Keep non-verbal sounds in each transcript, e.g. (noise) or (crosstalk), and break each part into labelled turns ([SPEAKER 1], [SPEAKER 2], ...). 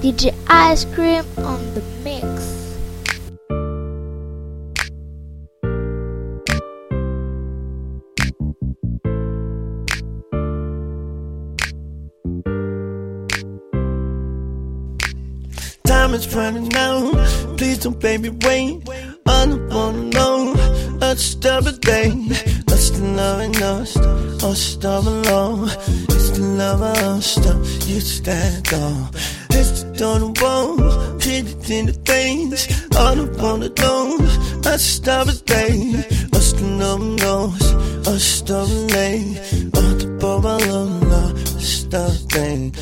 [SPEAKER 1] DJ Ice Cream on the mix.
[SPEAKER 2] Time is running out. Please don't baby wait. I don't wanna know. Let's stop a day. Let's the love and us. Us oh, stop alone. It's the love of us. You stand on. It's the don't wall. It in the things. I don't wanna know. Let's stop a day. Us the love and us. Us stop late. Us the ball alone. Stop thing.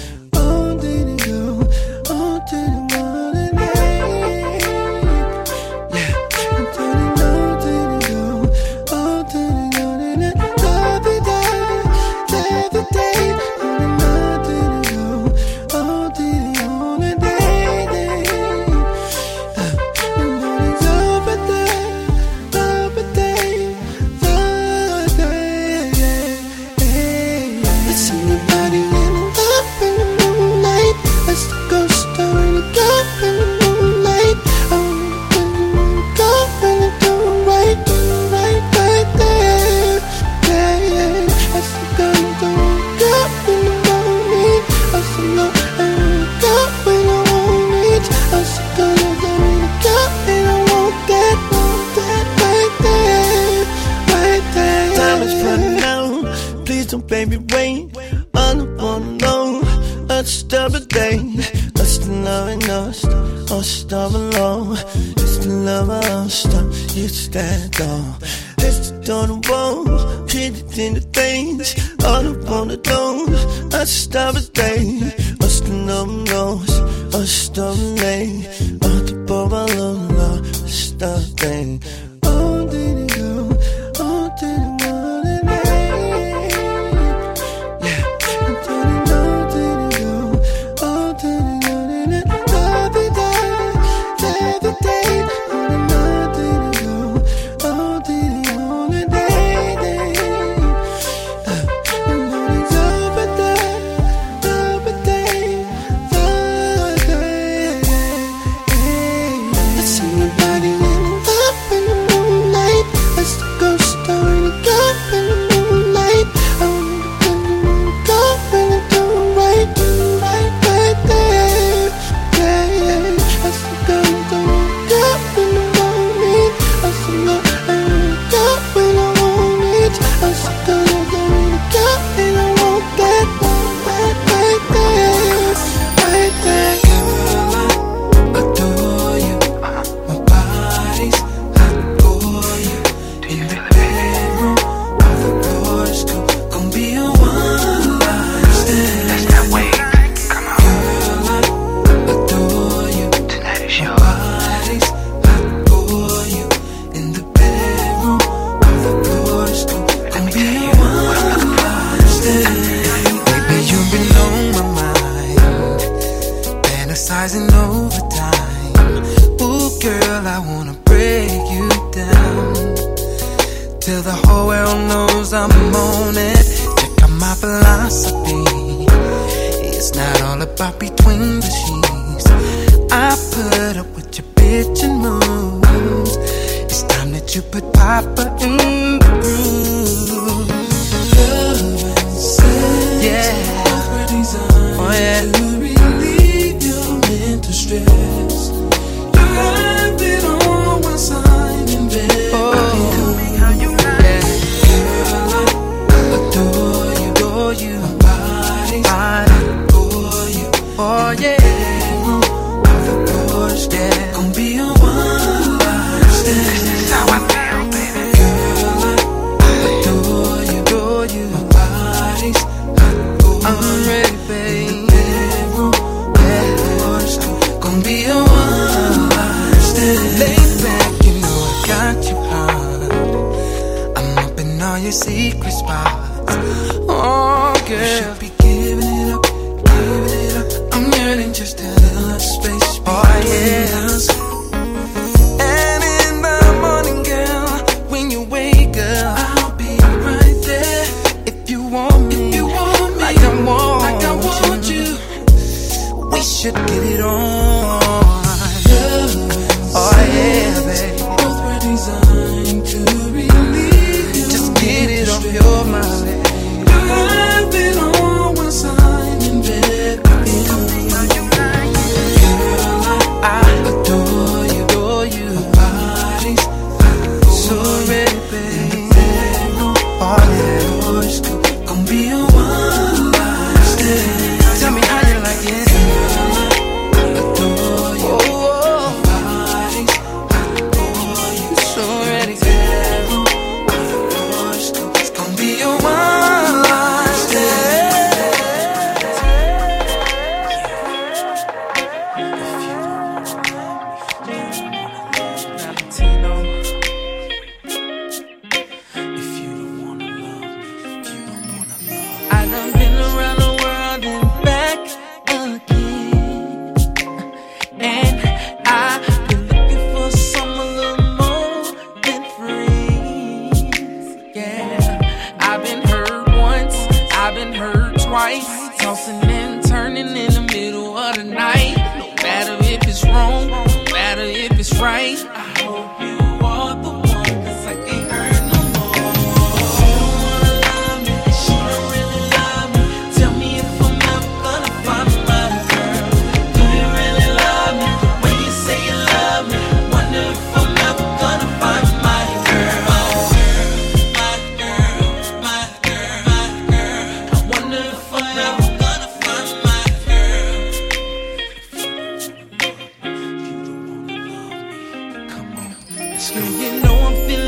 [SPEAKER 2] I wanna know. Let's stop a day. Let's the love in us. Us stop alone. It's the love of us. You stand on. It's the don't wall. It in the things. I don't wanna know. Let's stop a day. Us the love knows. Us stop late. Go.
[SPEAKER 3] You know I'm
[SPEAKER 4] feeling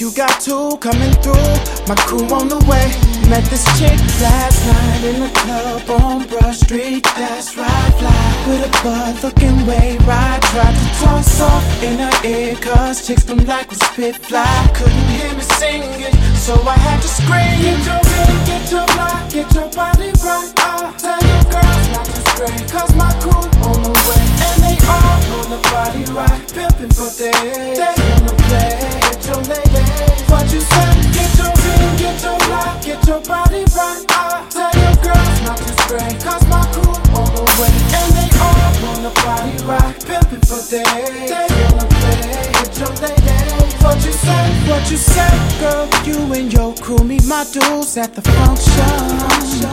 [SPEAKER 4] You
[SPEAKER 5] got two coming through, my crew on the way. Met this chick last night in the club on Brush Street. That's right, fly with a bud looking way right. Tried to talk soft in her ear, cause chicks don't like spit fly. Couldn't hear me singing, so I had to scream. Get your head, get your block, get your body right. I tell your girls not to stray, cause my crew on the way. And they all on the body right, pimping for days. They wanna play, get your lady. What you say? Get your ring, get your lock, get your body right. I tell your girls not to stray, cause my crew on the way. And they all the body right, pimping for days. They wanna play, get your lady. What you say? What you say, girl? You and your crew meet my dudes at the function.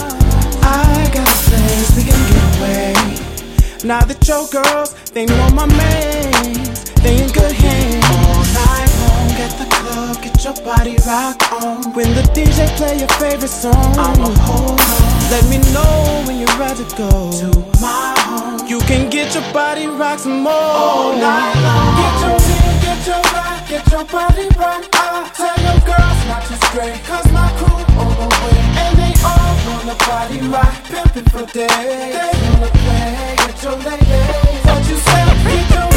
[SPEAKER 5] I got a place we can get away. Now that your girls, they know my man, they in good hands. All night long at the club, get your body rock on. When the DJ play your favorite song, I'ma hold on. Let me know when you're ready to go to my home. You can get your body rock some more. All night long. Get your beat, get your rock, get your body rock. I tell your girls not to stray, cause my crew on the way. And they all wanna body rock, pimpin' for days. They wanna play, get your lady. What you say? Get your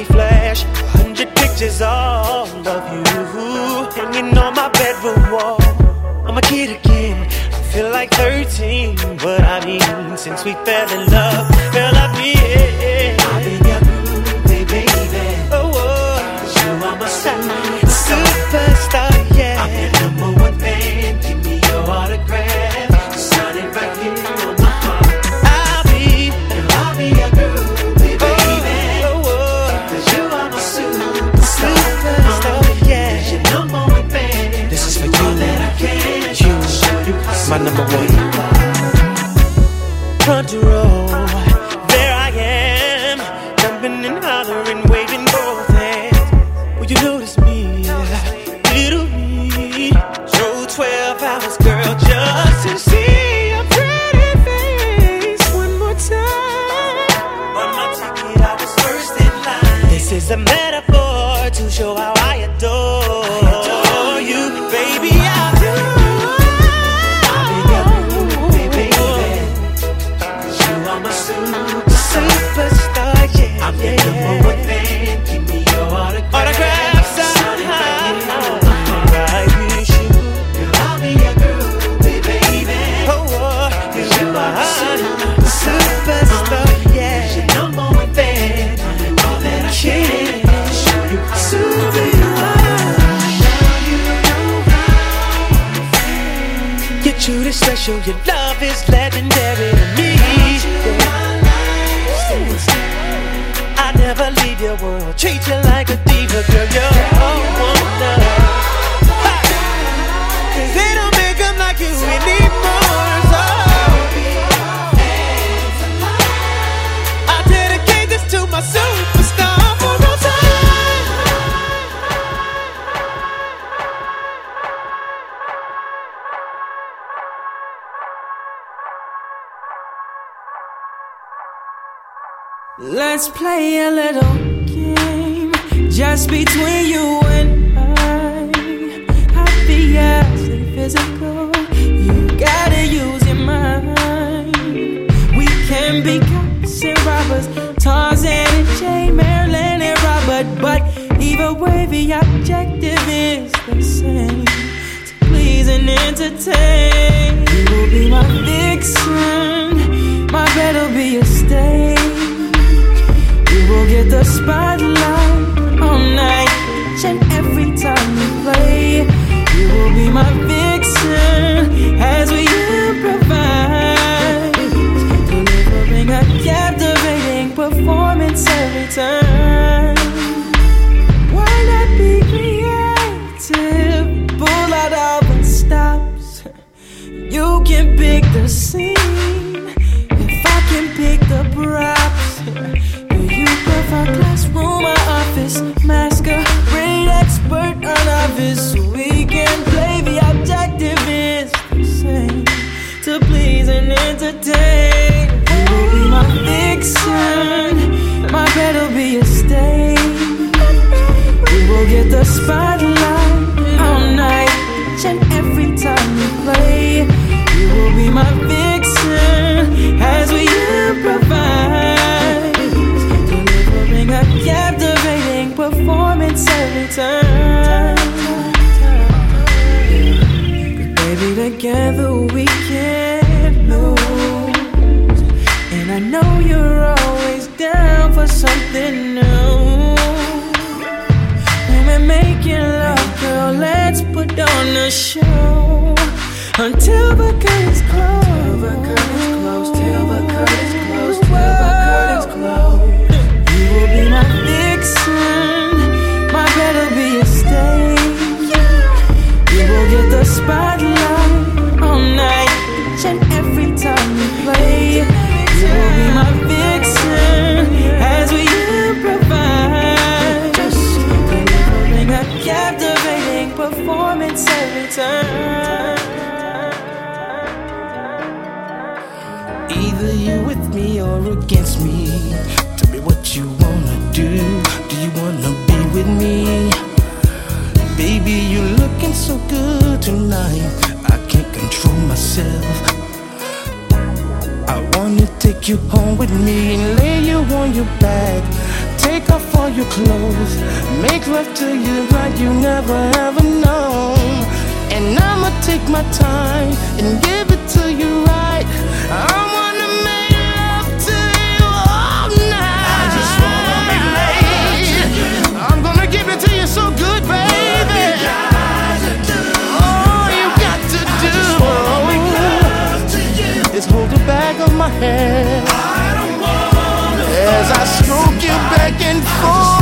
[SPEAKER 6] Paparazzi flash, hundred pictures all of you hanging on my bedroom wall. I'm a kid again. I feel like 13, but I mean, since we fell in love,
[SPEAKER 7] Let's play a little game just between you and I. Happy as physical, you gotta use your mind. We can be cops and robbers, Tarzan and Jay, Marilyn and Robert, but either way the objective is the same. To please and entertain. You will be my vixen, my bed will be a stage. Will get the spotlight all night, and every time you play. You will be my vixen as we improvise, delivering a captivating performance every time. Spotlight all night, and every time we play. You will be my vixen as we improvise, delivering a captivating performance every time. 'Cause baby, together we can't lose, and I know you're always down for something new. Making love, girl, let's put on a show until the curtains close. Till the curtains close. Till the curtains close. Till the curtains close.
[SPEAKER 8] Either you with me or against me. Tell me what you wanna do. Do you wanna be with me? Baby, you're looking so good tonight. I can't control myself. I wanna take you home with me and lay you on your back. Take off all your clothes. Make love to you like you never ever known. And I'ma take my time and give it to you right. I wanna make love to you all night. I just wanna make love to you. I'm gonna give it to you so good, baby. All you got to do is hold the back of my head as I stroke you back and forth,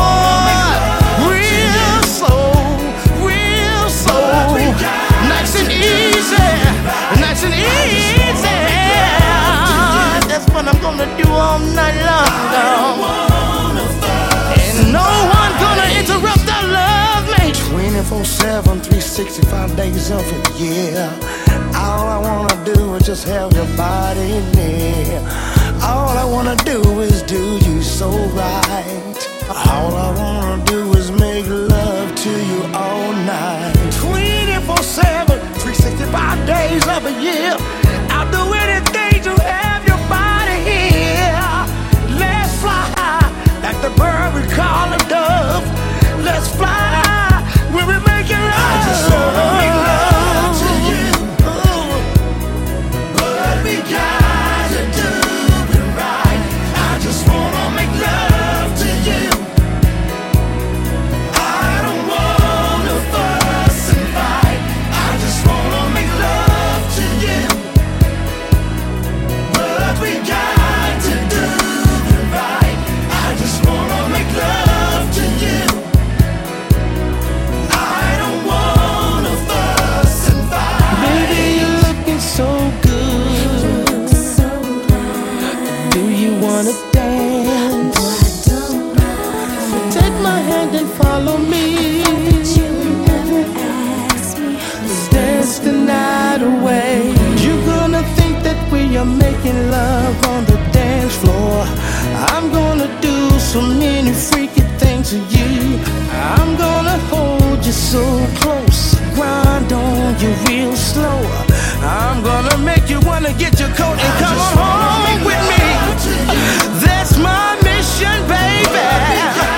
[SPEAKER 8] 365 days of year. All I wanna do is just have your body near. All I wanna do is do you so right. All I wanna do is make love to you all night. 24 7, 365 days of a year. I'll do anything to have your body here. Let's fly high, like the bird we call a dove. Let's fly so
[SPEAKER 9] many freaky things to you. I'm gonna hold you so close, grind on you real slow. I'm gonna make you wanna get your coat and come on home with me. That's my mission, baby.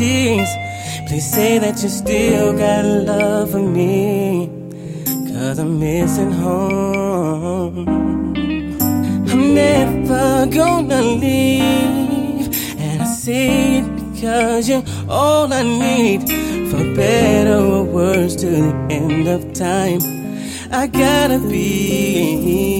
[SPEAKER 9] guarantees. Please say that you still got love for me. Cause I'm missing home. I'm never gonna leave. And I say it because you're all I need. For better or worse to the end of time. I gotta be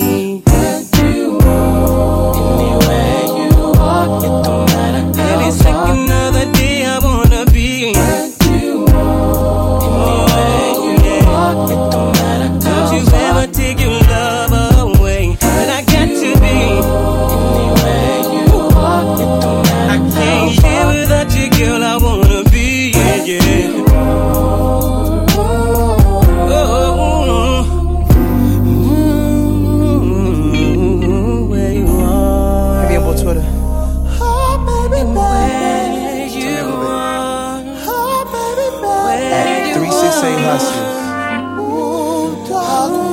[SPEAKER 9] Say Hustlers.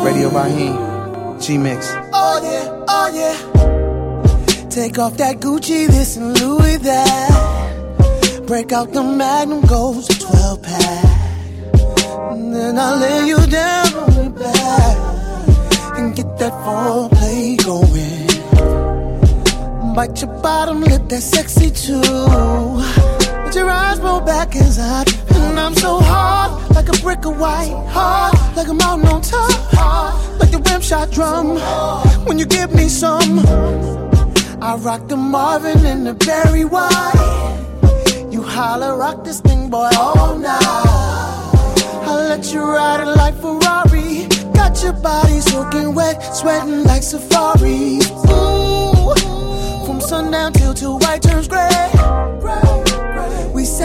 [SPEAKER 9] Radio
[SPEAKER 10] Raheem, G Mix.
[SPEAKER 11] Oh yeah, oh yeah. Take off that Gucci, this and Louis that. Break out the Magnum, goes to 12 pack. And then I lay you down on the back and get that foreplay going. Bite your bottom lip, that sexy too your eyes roll back as I and I'm so hard, like a brick of white, hard, like a mountain on top, hard, like the rim shot drum. When you give me some, I rock the Marvin and the Barry White. You holler, rock this thing, boy, all night. I'll let you ride it like Ferrari. Got your body soaking wet, sweating like Safari. Ooh, from sundown till till white turns gray.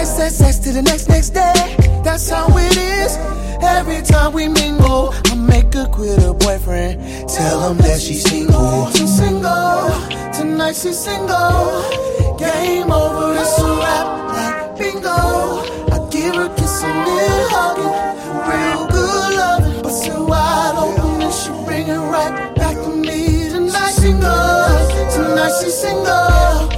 [SPEAKER 11] Sex, sex, sex to the next, next day. That's how it is. Every time we mingle, I make her quit her boyfriend. Tell him that she's single. She's single. Tonight she's single. Game over, it's a wrap like bingo. I give her kissing and hugging. Real good loving. Bust it wide open and she bring it right back to me tonight. Single. Tonight she's single.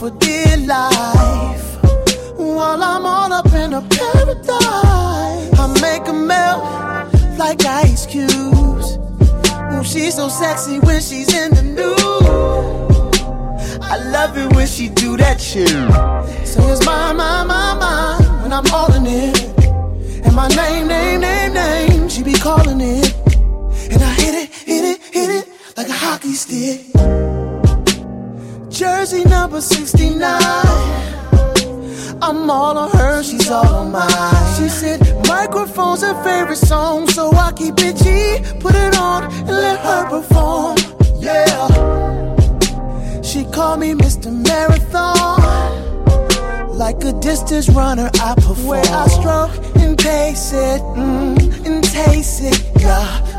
[SPEAKER 11] For dear life. While I'm all up in a paradise, I make her melt like ice cubes. Ooh, she's so sexy when she's in the nude. I love it when she do that shit. So it's my, my, my, my when I'm all in it. And my name, name, name, name, she be calling it. And I hit it, hit it, hit it like a hockey stick. Jersey number 69. I'm all on her, she's all on mine. She said, microphone's her favorite song, so I keep it G, put it on and let her perform. Yeah. She called me Mr. Marathon. Like a distance runner, I perform. Where I stroke and pace it, mm, and taste it, yeah.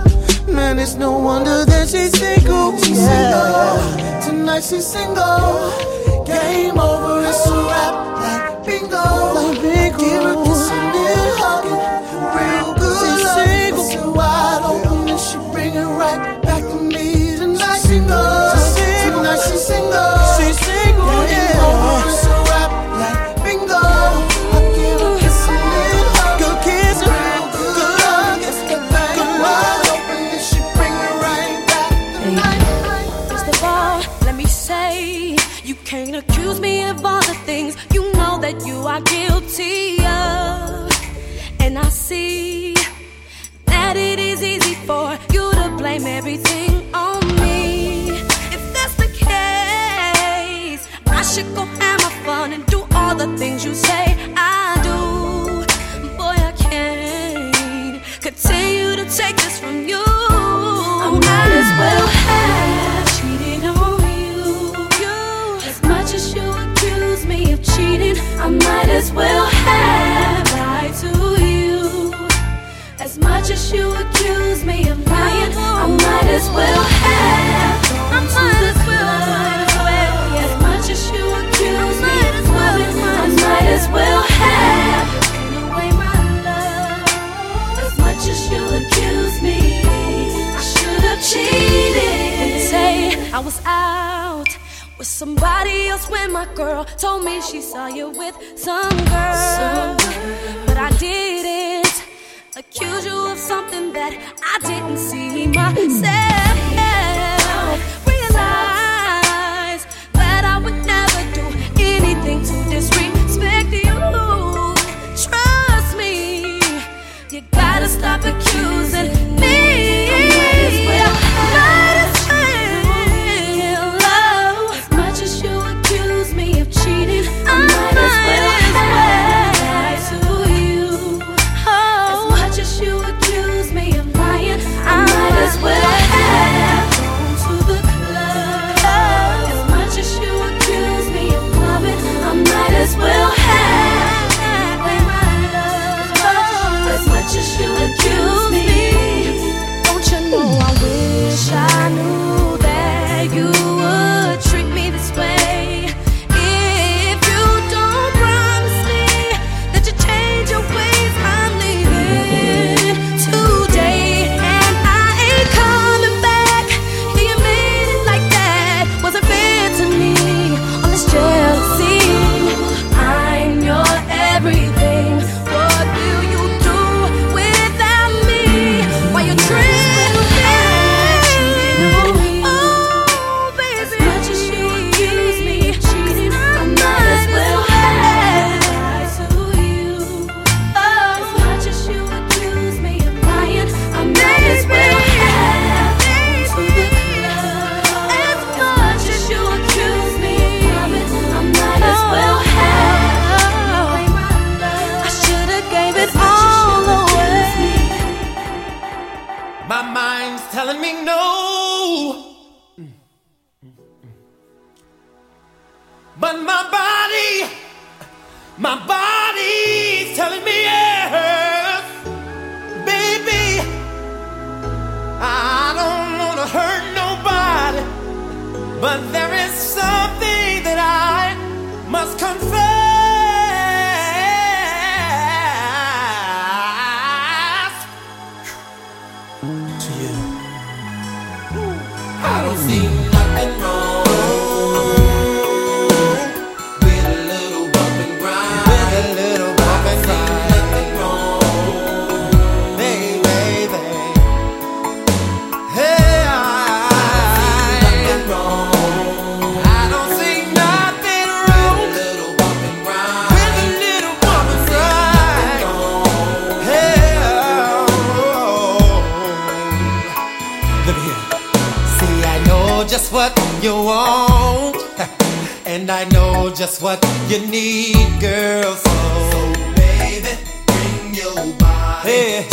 [SPEAKER 11] Man, it's no wonder that she's single. She's single. Tonight she's single. Game over, it's a wrap like bingo. Like bingo.
[SPEAKER 12] And I see that it is easy for you to blame everything on me. If that's the case, I should go have my fun and do all the things you say I do. Boy, I can't continue to take this from you. I might as well I might as well have lied to you. As much as you accuse me of lying, I might as well somebody else when my girl told me she saw you with some girl. But I didn't accuse you of something that I didn't see myself. Realize that I would never do anything to disrespect you. Trust me, you gotta stop accusing you
[SPEAKER 10] want. (laughs) and I know just what you need, girl. So, so baby, bring your body. Hey.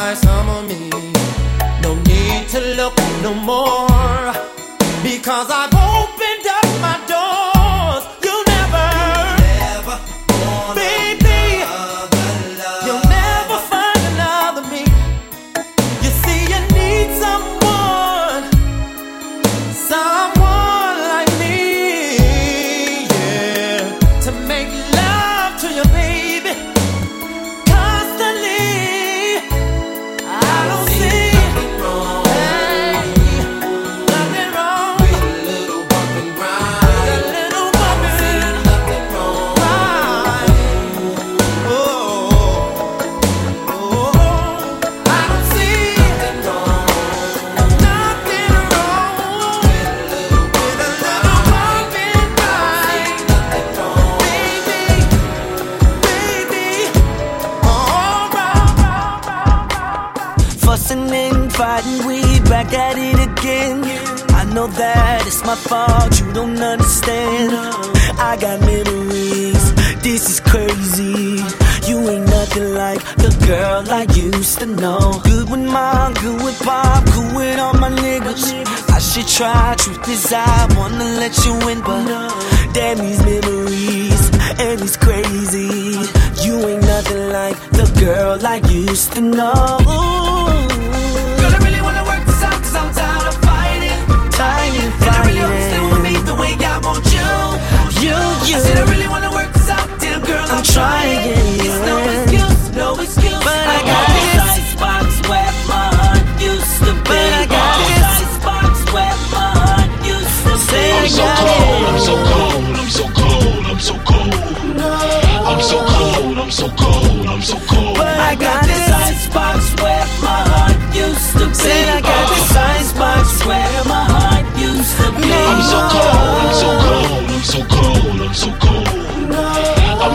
[SPEAKER 10] buy some of me. No need to look no more because I.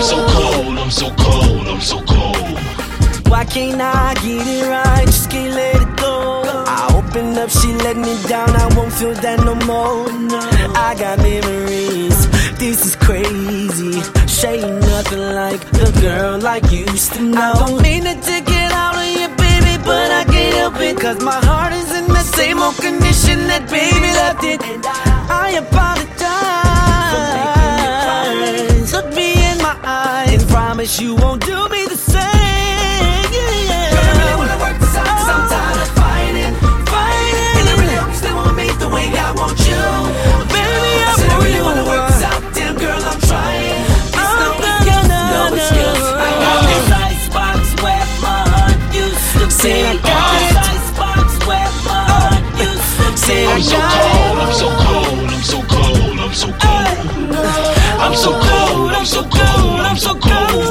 [SPEAKER 13] so cold, I'm so cold, I'm so cold.
[SPEAKER 14] Why can't I get it right? Just can't let it go. I opened up, she let me down. I won't feel that no more. No. I got memories. This is crazy. She ain't nothing like the girl I used to know. I don't mean to take it out on you, baby, but I can't
[SPEAKER 11] help it. Cause my heart is in the same old condition that baby left it. I apologize. But me and promise you won't do me the same. Yeah, yeah.
[SPEAKER 10] Girl, I really wanna work this out, cause I'm oh. tired of fighting.
[SPEAKER 11] Fighting.
[SPEAKER 10] And I really hope you still want me the way I want you.
[SPEAKER 11] Baby,
[SPEAKER 10] I
[SPEAKER 11] I
[SPEAKER 10] said I really wanna work this out, damn girl, I'm trying. Oh, it's
[SPEAKER 11] Oh,
[SPEAKER 10] no
[SPEAKER 11] no,
[SPEAKER 10] excuse,
[SPEAKER 11] no,
[SPEAKER 10] no
[SPEAKER 11] no.
[SPEAKER 10] excuse. I got this oh. icebox where my heart used to
[SPEAKER 11] Say I
[SPEAKER 10] be.
[SPEAKER 11] got
[SPEAKER 10] This
[SPEAKER 11] it.
[SPEAKER 10] icebox where my heart used to
[SPEAKER 11] Say
[SPEAKER 10] be.
[SPEAKER 11] I
[SPEAKER 15] I'm so
[SPEAKER 11] got
[SPEAKER 15] cold, I'm so cold, I'm so cold, I'm so cold. I'm so cold, I'm so cold, I'm so cold.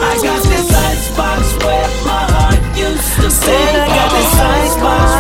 [SPEAKER 10] I got this icebox where my heart used to be.
[SPEAKER 11] I got this icebox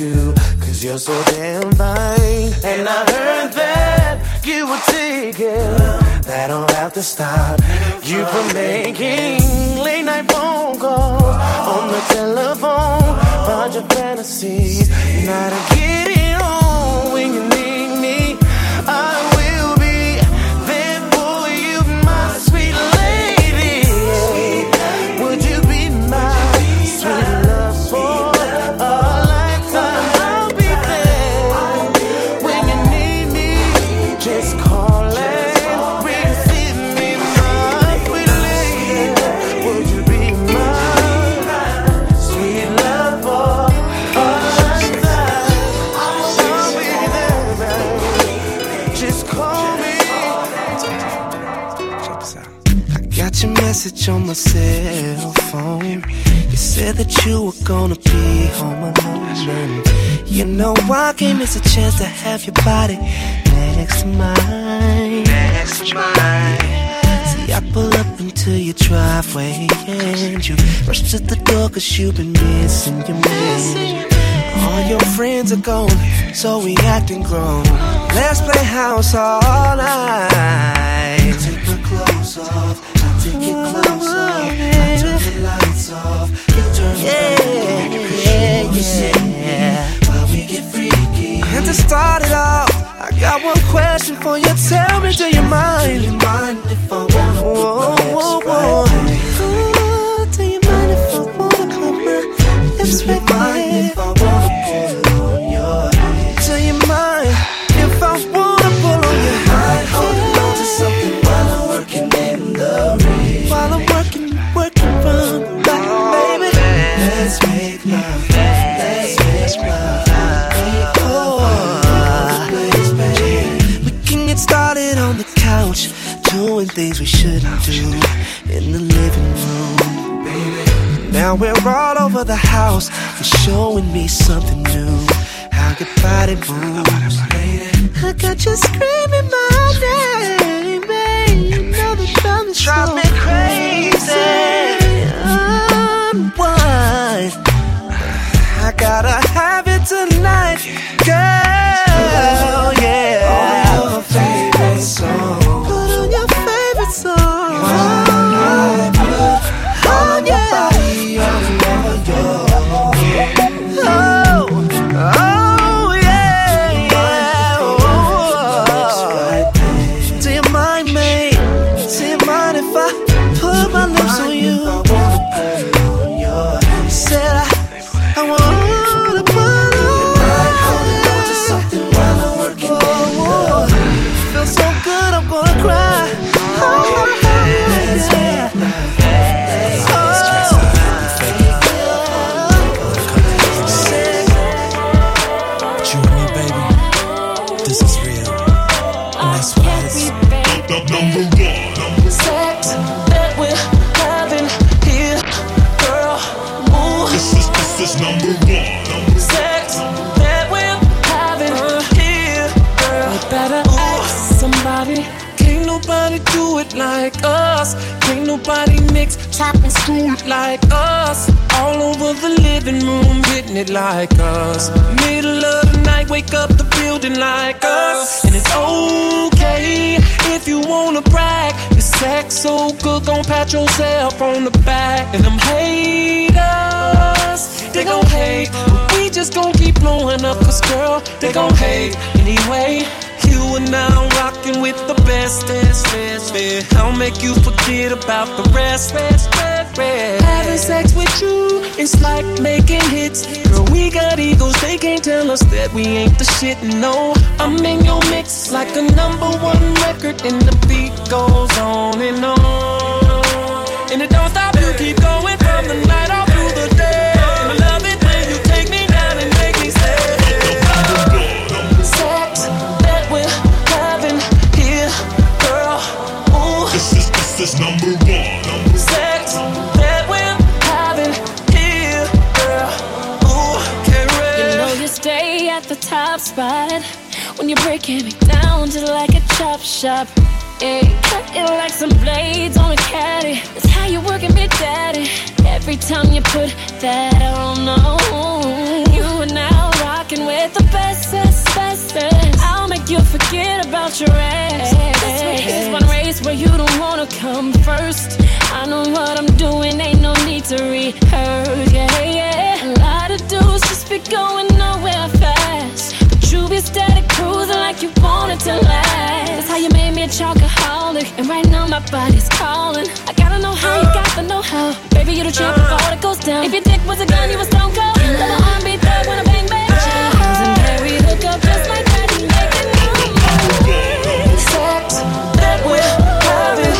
[SPEAKER 16] want to, cause you're so damn fine. And I heard that you were taken, that don't have to stop you from making late night phone calls on the telephone about your fantasies. Now to get message on my cell phone. You said that you were gonna be home alone. You know I can't miss a chance to have your body next to mine. Next to mine. See, I pull up into your driveway and you rush to the door cause you've been missing your man. All your friends are gone, so we acting grown. Let's play house all night. Take my clothes off, off. I turn the lights off, you turn yeah. While we get freaky. And to start it off, I got one question for you. Tell me, do you mind?
[SPEAKER 14] Us. Can't nobody mix, chop and screw it like us. All over the living room, hitting it like us. Middle of the night, wake up the building like us. And it's okay if you wanna brag. Your sex so good, gon' pat yourself on the back. And them haters, they gon' hate. But we just gon' keep blowing up, cause girl, they gon' hate anyway. And now rocking with the best, best, best, best. I'll make you forget about the rest, rest, rest, rest. Having sex with you, it's like making hits. Girl, we got egos, they can't tell us that we ain't the shit. No, I'm in your mix like a number one record, and the beat goes on and on. And it don't stop, you keep going from the night all when
[SPEAKER 12] you're breaking me down just like a chop shop. Yeah, cut it like some blades on a caddy. That's how you're working me, daddy. Every time you put that on, you are now rocking with the best, best, best. best. I'll make you forget about your ex. This is one race where you don't wanna come first. I know what I'm doing, ain't no need to rehearse. Yeah, yeah. A lot of dudes just be going nowhere fast. But you be steady cruising like you want it to last. That's how you made me a chocoholic. And right now my body's calling. I gotta know how you got the know how. Baby, you the champ before it goes down. If your dick was a gun, you was stone cold. Let my arm be thug when I bang bang. Legendary hook up just like that. You make it move.
[SPEAKER 14] Sex that we're having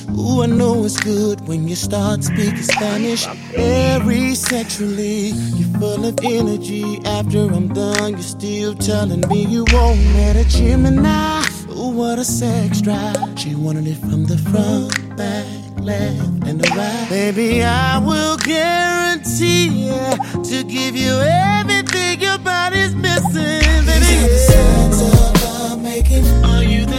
[SPEAKER 14] Ooh, I
[SPEAKER 17] know it's good when you start speaking Spanish. Every sexually, you're full of energy. After I'm done, you're still telling me you won't let a Gemini. Ooh, what a sex drive. She wanted it from the front, back, left, and the right. Baby, I will guarantee yeah, to give you everything your body's missing. Baby, These are the signs of love making.
[SPEAKER 11] Are you?